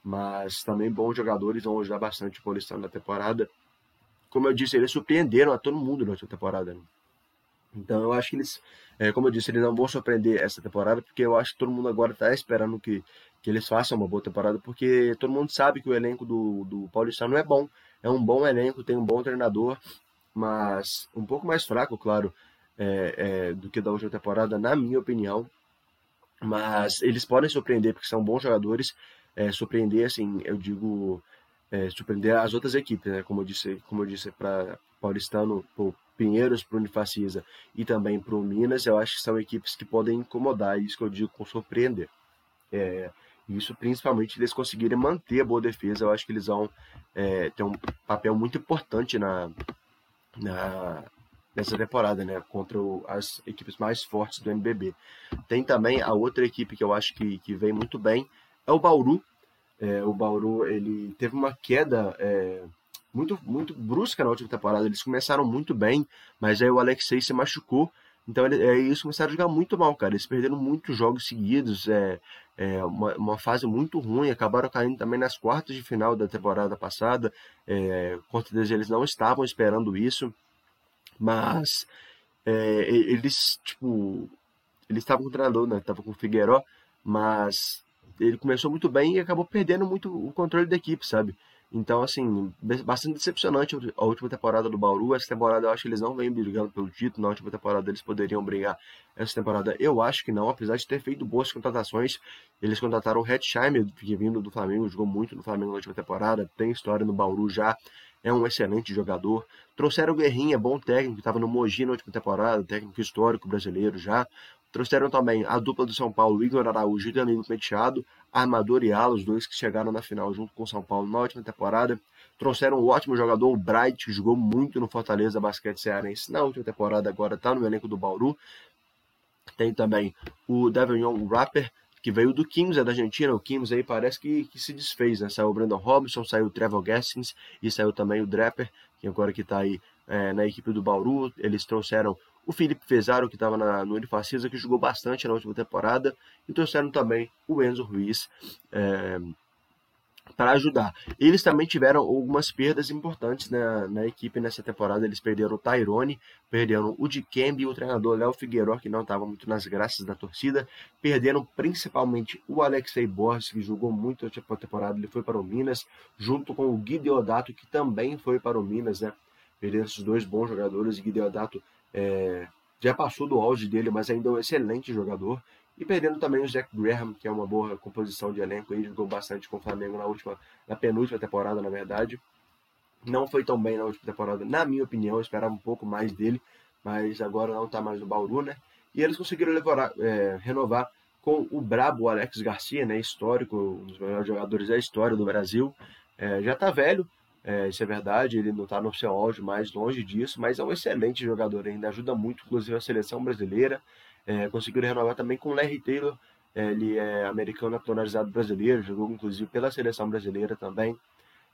Mas também bons jogadores, vão ajudar bastante o Paulistano na temporada. Como eu disse, eles surpreenderam a todo mundo na temporada. Né? Então eu acho que eles, é, como eu disse, eles não vão surpreender essa temporada, porque eu acho que todo mundo agora está esperando que, que eles façam uma boa temporada, porque todo mundo sabe que o elenco do, do Paulistano é bom é um bom elenco, tem um bom treinador, mas um pouco mais fraco, claro, é, é, do que da última temporada, na minha opinião. Mas eles podem surpreender, porque são bons jogadores. É, surpreender, assim, eu digo, é, surpreender as outras equipes, né? Como eu disse, como eu disse para Paulistano, pro Pinheiros, para o Unifacisa e também para o Minas, eu acho que são equipes que podem incomodar, isso que eu digo com surpreender. É, isso principalmente eles conseguirem manter a boa defesa, eu acho que eles vão é, ter um papel muito importante na, na nessa temporada, né, contra o, as equipes mais fortes do NBB. Tem também a outra equipe que eu acho que, que vem muito bem, é o Bauru. É, o Bauru ele teve uma queda é, muito muito brusca na última temporada. Eles começaram muito bem, mas aí o Alexei se machucou então ele, é, eles começaram a jogar muito mal, cara. Eles perderam muitos jogos seguidos, é, é uma, uma, fase muito ruim. Acabaram caindo também nas quartas de final da temporada passada. É, com certeza eles não estavam esperando isso. Mas é, eles, tipo, eles estavam com o treinador, né? Tava com o Figueiró, mas ele começou muito bem e acabou perdendo muito o controle da equipe, sabe? Então, assim, bastante decepcionante a última temporada do Bauru. Essa temporada eu acho que eles não vêm brigando pelo título. Na última temporada eles poderiam brigar. Essa temporada eu acho que não, apesar de ter feito boas contratações. Eles contrataram o Hetzheimer, que vindo do Flamengo, jogou muito no Flamengo na última temporada, tem história no Bauru já, é um excelente jogador. Trouxeram o Guerrinha, bom técnico, estava no Mogi na última temporada, técnico histórico brasileiro já. Trouxeram também a dupla do São Paulo, Igor Araújo e Danilo Penteado, Armador e Ala, os dois que chegaram na final junto com o São Paulo na última temporada. Trouxeram um ótimo jogador, o Bright, que jogou muito no Fortaleza Basquete Cearense na última temporada, agora está no elenco do Bauru. Tem também o Devon Rapper, que veio do Kings, é da Argentina. O Kings aí parece que, que se desfez, né? Saiu o Brandon Robinson, saiu o Trevor Gaskins e saiu também o Draper, que agora que está aí é, na equipe do Bauru. Eles trouxeram o Felipe Fezaro, que estava no Unifacisa, que jogou bastante na última temporada, e trouxeram também o Enzo Ruiz é, para ajudar. Eles também tiveram algumas perdas importantes na, na equipe nessa temporada. Eles perderam o Tyrone, perderam o Dikembe e o treinador Léo Figueiredo, que não estava muito nas graças da torcida. Perderam principalmente o Alexei Borges, que jogou muito na temporada. Ele foi para o Minas, junto com o Gui Deodato, que também foi para o Minas, né? Perderam esses dois bons jogadores. Gui Deodato é, já passou do auge dele, mas ainda é um excelente jogador. E perdendo também o Jack Graham, que é uma boa composição de elenco, ele jogou bastante com o Flamengo na última, na penúltima temporada, na verdade. Não foi tão bem na última temporada, na minha opinião, eu esperava um pouco mais dele, mas agora não está mais no Bauru, né? E eles conseguiram levar, é, renovar com o brabo Alex Garcia, né? Histórico, um dos melhores jogadores da história do Brasil. É, já está velho, é, isso é verdade, ele não está no seu auge mais longe disso, mas é um excelente jogador ainda, ajuda muito, inclusive, a seleção brasileira. É, conseguiram renovar também com o Larry Taylor, é, ele é americano naturalizado brasileiro, jogou inclusive pela seleção brasileira também.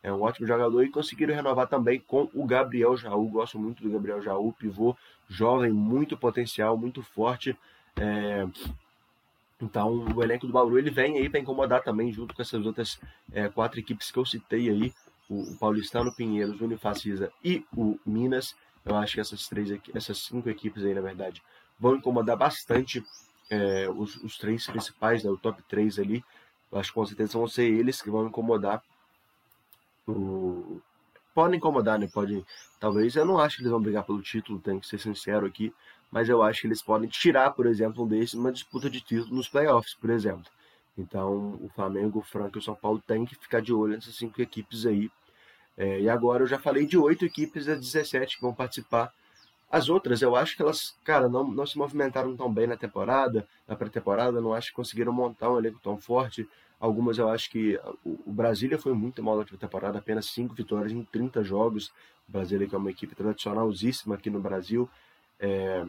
É um ótimo jogador e conseguiram renovar também com o Gabriel Jaú. Gosto muito do Gabriel Jaú, pivô jovem, muito potencial, muito forte. É... Então o elenco do Bauru ele vem aí para incomodar também junto com essas outras é, quatro equipes que eu citei aí o, Paulistano Pinheiros, o Unifacisa e o Minas. Eu acho que essas três essas cinco equipes aí, na verdade, vão incomodar bastante é, os, os, três principais, né, o top 3 ali. Eu acho que com certeza vão ser eles que vão incomodar. O... Podem incomodar, né? Pode. Talvez. Eu não acho que eles vão brigar pelo título, tenho que ser sincero aqui. Mas eu acho que eles podem tirar, por exemplo, um desses uma disputa de título nos playoffs, por exemplo. Então, o Flamengo, o Franca e o São Paulo têm que ficar de olho nessas cinco equipes aí. É, e agora eu já falei de oito equipes das 17 que vão participar. As outras, eu acho que elas, cara, não, não se movimentaram tão bem na temporada, na pré-temporada, não acho que conseguiram montar um elenco tão forte. Algumas eu acho que o, Brasília foi muito mal na temporada, apenas cinco vitórias em 30 jogos. O Brasília, que é uma equipe tradicionalíssima aqui no Brasil. É,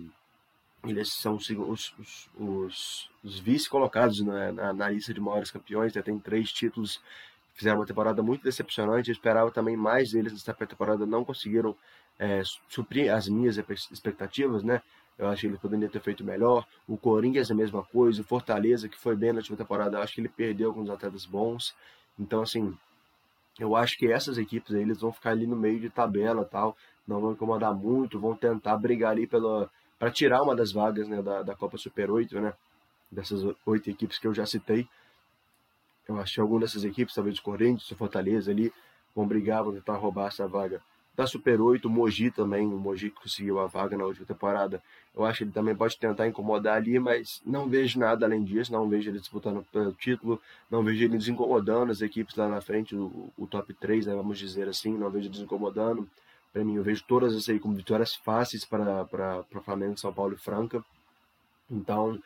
eles são os, os, os, os vice-colocados na, na, na, lista de maiores campeões, né? tem três títulos, fizeram uma temporada muito decepcionante, eu esperava também mais deles nessa temporada, não conseguiram é, suprir as minhas expectativas, né? Eu acho que ele poderia ter feito melhor. O Corinthians a mesma coisa, o Fortaleza, que foi bem na última temporada, eu acho que ele perdeu alguns atletas bons. Então, assim, eu acho que essas equipes aí, eles vão ficar ali no meio de tabela tal, não vão incomodar muito, vão tentar brigar ali pela para tirar uma das vagas né, da, da Copa Super 8, né, dessas oito equipes que eu já citei. Eu acho que alguma dessas equipes, talvez o Corinthians, o Fortaleza ali, vão brigar, vão tentar roubar essa vaga da Super 8. O Mogi também, o Mogi conseguiu a vaga na última temporada. Eu acho que ele também pode tentar incomodar ali, mas não vejo nada além disso. Não vejo ele disputando pelo título, não vejo ele incomodando as equipes lá na frente, o, o top 3, né, vamos dizer assim. Não vejo eles incomodando. Para mim, eu vejo todas essas aí como vitórias fáceis para, para, para o Flamengo, São Paulo e Franca. Então,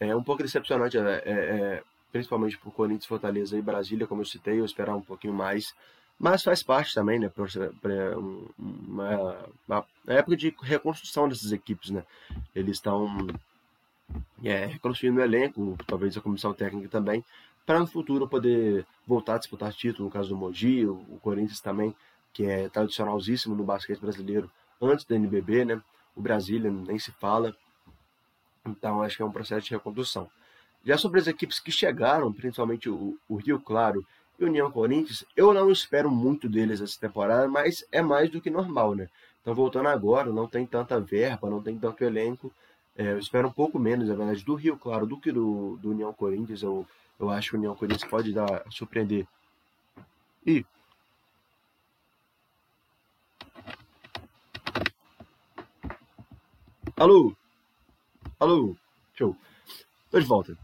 é um pouco decepcionante, é, é, é principalmente por Corinthians, Fortaleza e Brasília, como eu citei, eu esperava um pouquinho mais. Mas faz parte também, né, para uma, uma, época de reconstrução dessas equipes, né? Eles estão é, reconstruindo o elenco, talvez a comissão técnica também, para no futuro poder voltar a disputar título, no caso do Mogi, o, o Corinthians também que é tradicionalzíssimo no basquete brasileiro antes da NBB, né? O Brasília nem se fala. Então acho que é um processo de recondução. Já sobre as equipes que chegaram, principalmente o, o Rio Claro e o União Corinthians, eu não espero muito deles essa temporada, mas é mais do que normal, né? estão voltando agora, não tem tanta verba, não tem tanto elenco. É, eu espero um pouco menos, na verdade, do Rio, claro, do que do, do União Corinthians. Eu, eu acho que o União Corinthians pode dar, surpreender. E Alô? Alô? Show. Tô de volta.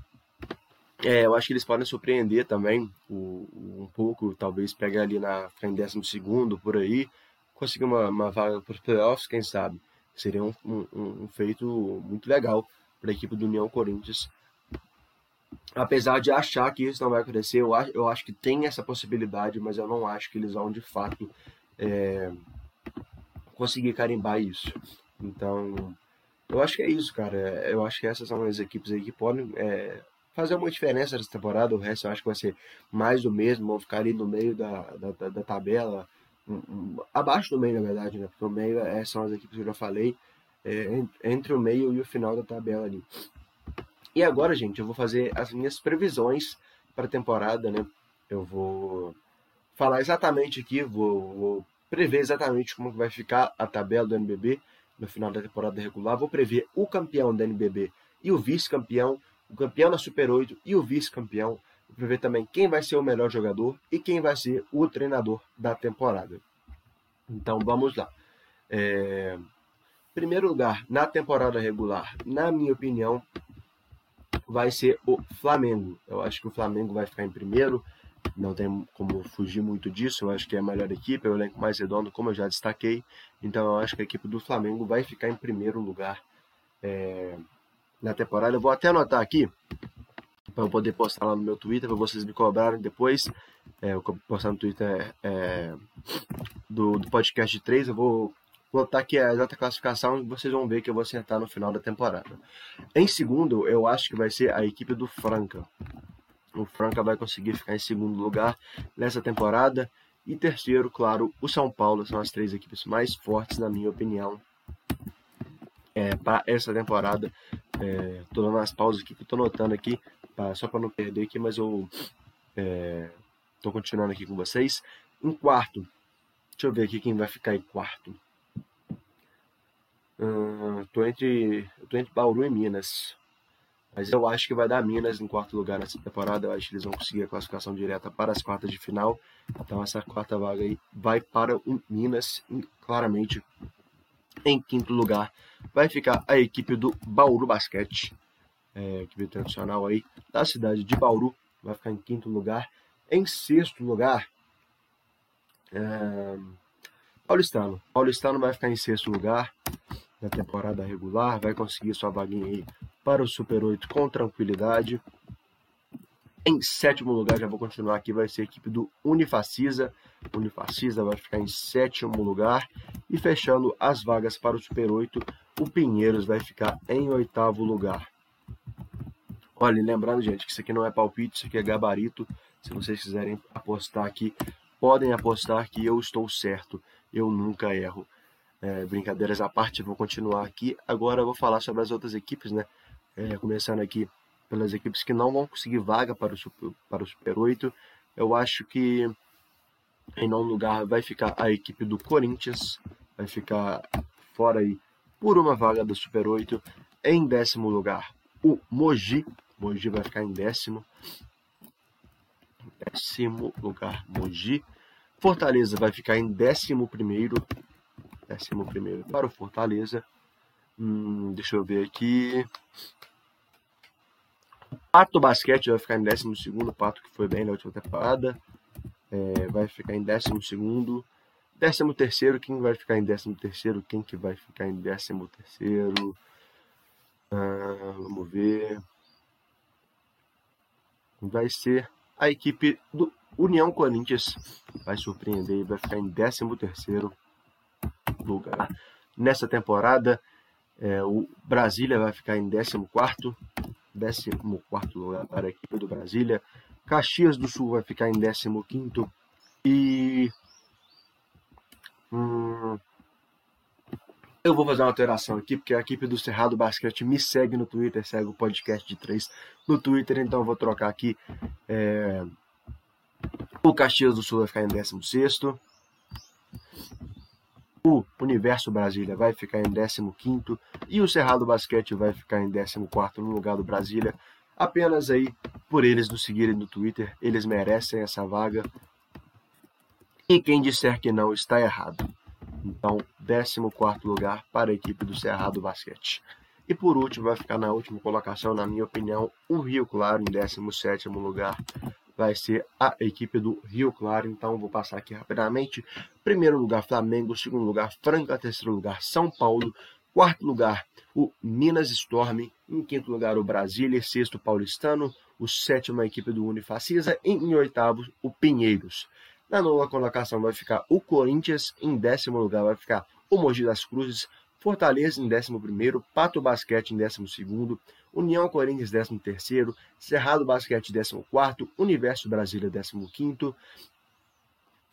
É, eu acho que eles podem surpreender também o, um pouco, talvez pegar ali na em décimo segundo por aí, conseguir uma, uma vaga para os playoffs, quem sabe. Seria um, um, um feito muito legal para a equipe do União Corinthians. Apesar de achar que isso não vai acontecer, eu acho, eu acho que tem essa possibilidade, mas eu não acho que eles vão de fato é, conseguir carimbar isso. Então, eu acho que é isso, cara. Eu acho que essas são as equipes aí que podem é, fazer uma diferença nessa temporada. O resto eu acho que vai ser mais do mesmo, vão ficar ali no meio da, da, da tabela, um, um, abaixo do meio, na verdade, né? Porque o meio é, são as equipes que eu já falei, é, entre o meio e o final da tabela ali. E agora, gente, eu vou fazer as minhas previsões para a temporada, né? Eu vou falar exatamente aqui, vou, vou prever exatamente como vai ficar a tabela do NBB no final da temporada regular. Vou prever o campeão da NBB e o vice-campeão, o campeão da Super 8 e o vice-campeão. Vou prever também quem vai ser o melhor jogador e quem vai ser o treinador da temporada. Então vamos lá. É... Primeiro lugar na temporada regular, na minha opinião, vai ser o Flamengo. Eu acho que o Flamengo vai ficar em primeiro não tem como fugir muito disso. Eu acho que é a melhor equipe, é o elenco mais redondo, como eu já destaquei. Então eu acho que a equipe do Flamengo vai ficar em primeiro lugar é, na temporada. Eu vou até anotar aqui para eu poder postar lá no meu Twitter, para vocês me cobrarem depois. É, eu postar no Twitter é, do, do podcast 3. Eu vou botar aqui a exata classificação e vocês vão ver que eu vou acertar no final da temporada. Em segundo, eu acho que vai ser a equipe do Franca o Franca vai conseguir ficar em segundo lugar nessa temporada. E terceiro, claro, o São Paulo são as três equipes mais fortes, na minha opinião, é, para essa temporada. Estou é, dando as pausas aqui que estou notando aqui, pra, só para não perder aqui, mas eu estou é, continuando aqui com vocês. Em quarto, deixa eu ver aqui quem vai ficar em quarto. Estou uh, entre, entre Bauru e Minas. Mas eu acho que vai dar Minas em quarto lugar nessa temporada. Eu acho que eles vão conseguir a classificação direta para as quartas de final. Então essa quarta vaga aí vai para o Minas, claramente. Em quinto lugar vai ficar a equipe do Bauru Basquete, é, equipe tradicional aí da cidade de Bauru. Vai ficar em quinto lugar. Em sexto lugar, é, Paulistano. Paulistano vai ficar em sexto lugar na temporada regular, vai conseguir sua vaguinha aí para o Super 8 com tranquilidade. Em sétimo lugar, já vou continuar aqui, vai ser a equipe do Unifacisa. Unifacisa vai ficar em sétimo lugar. E fechando as vagas para o Super 8, o Pinheiros vai ficar em oitavo lugar. Olha, lembrando, gente, que isso aqui não é palpite, isso aqui é gabarito. Se vocês quiserem apostar aqui, podem apostar que eu estou certo. Eu nunca erro. É, brincadeiras à parte, vou continuar aqui. Agora eu vou falar sobre as outras equipes, né? é, começando aqui pelas equipes que não vão conseguir vaga para o, Super, para o Super 8, eu acho que em nono lugar vai ficar a equipe do Corinthians, vai ficar fora aí por uma vaga do Super 8. Em décimo lugar, o Mogi, Mogi vai ficar em décimo. Décimo lugar, Mogi. Fortaleza vai ficar em décimo primeiro. Décimo primeiro para o Fortaleza. Hum, deixa eu ver aqui. Pato Basquete vai ficar em 12, Pato que foi bem na última temporada. É, vai ficar em 12. 13 quem vai ficar em 13 Quem que vai ficar em 13 ah, Vamos ver. Vai ser a equipe do União Corinthians. Vai surpreender e vai ficar em 13 lugar. Nessa temporada, é, o Brasília vai ficar em 14 14 lugar para a equipe do Brasília. Caxias do Sul vai ficar em 15 e hum, eu vou fazer uma alteração aqui, porque a equipe do Cerrado Basquete me segue no Twitter, segue o podcast de 3 no Twitter, então eu vou trocar aqui. É... O Caxias do Sul vai ficar em 16. O Universo Brasília vai ficar em 15 e o Cerrado Basquete vai ficar em 14 no lugar do Brasília. Apenas aí por eles nos seguirem no Twitter, eles merecem essa vaga. E quem disser que não está errado. Então, 14 lugar para a equipe do Cerrado Basquete. E por último, vai ficar na última colocação, na minha opinião, o Rio Claro em 17 lugar vai ser a equipe do Rio Claro. Então vou passar aqui rapidamente. Primeiro lugar Flamengo, segundo lugar Franca, terceiro lugar São Paulo, quarto lugar o Minas Storm, em quinto lugar o Brasília, sexto Paulistano, o sétimo a equipe do Unifacisa. E em oitavo o Pinheiros. Na nona colocação vai ficar o Corinthians, em décimo lugar vai ficar o Mogi das Cruzes, Fortaleza em 11º, Pato Basquete em 12º, União Corinthians 13º, Cerrado Basquete 14º, Universo Brasília 15º,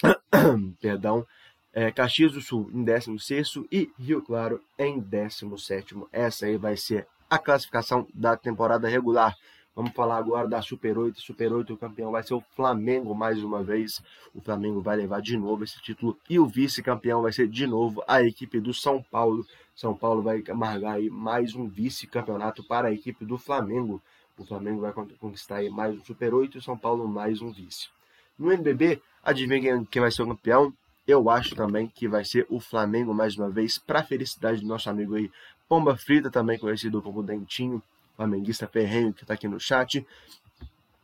perdão, é, Caxias do Sul em 16º e Rio Claro em 17º. Essa aí vai ser a classificação da temporada regular. Vamos falar agora da Super 8. Super 8, o campeão vai ser o Flamengo mais uma vez. O Flamengo vai levar de novo esse título. E o vice-campeão vai ser de novo a equipe do São Paulo. São Paulo vai amargar aí mais um vice-campeonato para a equipe do Flamengo. O Flamengo vai conquistar aí mais um Super 8 e o São Paulo mais um vice. No NBB, adivinha quem vai ser o campeão? Eu acho também que vai ser o Flamengo mais uma vez, para felicidade do nosso amigo aí, Pomba Frita, também conhecido como Dentinho flamenguista ferrenho que está aqui no chat.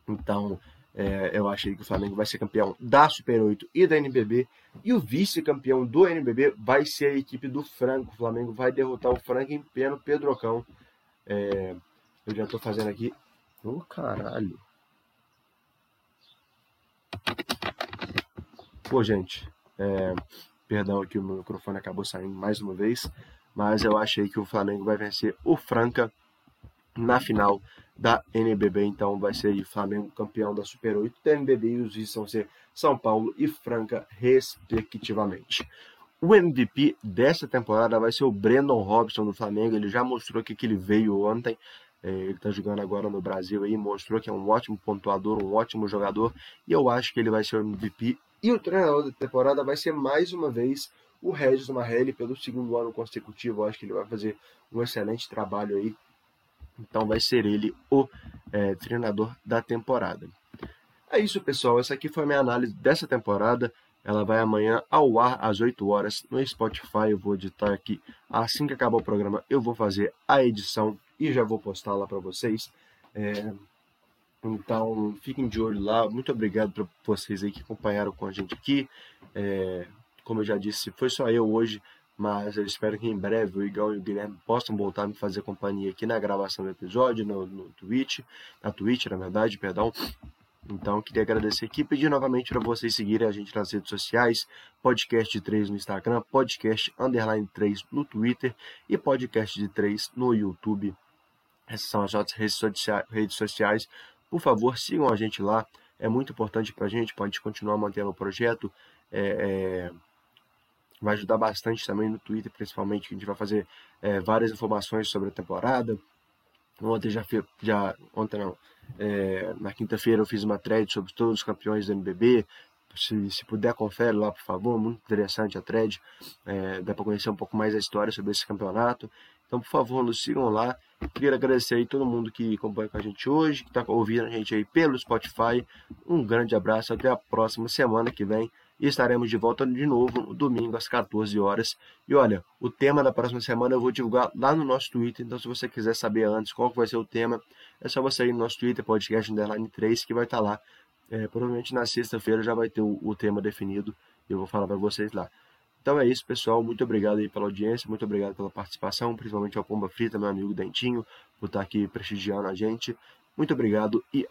Então, é, eu achei que o Flamengo vai ser campeão da Super 8 e da NBB. E o vice-campeão do NBB vai ser a equipe do Franco. O Flamengo vai derrotar o Franco em pé no Pedrocão. É, eu já estou fazendo aqui. Ô, oh, caralho. Pô, gente. É, perdão que o microfone acabou saindo mais uma vez. Mas eu achei que o Flamengo vai vencer o Franca na final da NBB. Então vai ser Flamengo campeão da Super 8 da NBB e os vices vão ser São Paulo e Franca, respectivamente. O MVP dessa temporada vai ser o Brandon Robson do Flamengo. Ele já mostrou que, ele veio ontem. É, ele está jogando agora no Brasil aí, mostrou que é um ótimo pontuador, um ótimo jogador. E eu acho que ele vai ser o MVP. E o treinador da temporada vai ser mais uma vez o Regis Marrelli pelo segundo ano consecutivo. Eu acho que ele vai fazer um excelente trabalho aí então vai ser ele o é, treinador da temporada. É isso, pessoal. Essa aqui foi a minha análise dessa temporada. Ela vai amanhã ao ar às 8 horas no Spotify. Eu vou editar aqui assim que acabar o programa. Eu vou fazer a edição e já vou postar lá para vocês. É... Então fiquem de olho lá. Muito obrigado para vocês aí que acompanharam com a gente aqui. É... Como eu já disse, foi só eu hoje mas eu espero que em breve o Igão e o Guilherme possam voltar a me fazer companhia aqui na gravação do episódio, no, no Twitch, na Twitch, na verdade, perdão. Então, queria agradecer aqui pedir novamente para vocês seguirem a gente nas redes sociais, podcast 3 no Instagram, podcast underline 3 no Twitter e podcast de 3 no YouTube. Essas são as nossas redes sociais. Por favor, sigam a gente lá. É muito importante para a gente, pode continuar mantendo o projeto. É, é vai ajudar bastante também no Twitter, principalmente, que a gente vai fazer é, várias informações sobre a temporada. Ontem já, já ontem não, é, na quinta-feira eu fiz uma thread sobre todos os campeões do NBB. Se, se puder, confere lá, por favor. Muito interessante a thread. É, dá para conhecer um pouco mais a história sobre esse campeonato. Então, por favor, nos sigam lá. Queria agradecer aí todo mundo que acompanha com a gente hoje, que está ouvindo a gente aí pelo Spotify. Um grande abraço. Até a próxima semana que vem. E estaremos de volta de novo no domingo às 14 horas. E olha, o tema da próxima semana eu vou divulgar lá no nosso Twitter. Então, se você quiser saber antes qual vai ser o tema, é só você ir no nosso Twitter, podcast underline 3, que vai estar lá. É, provavelmente na sexta-feira já vai ter o, o tema definido. E eu vou falar para vocês lá. Então é isso, pessoal. Muito obrigado aí pela audiência, muito obrigado pela participação, principalmente ao Pomba Frita, meu amigo Dentinho, por estar aqui prestigiando a gente. Muito obrigado e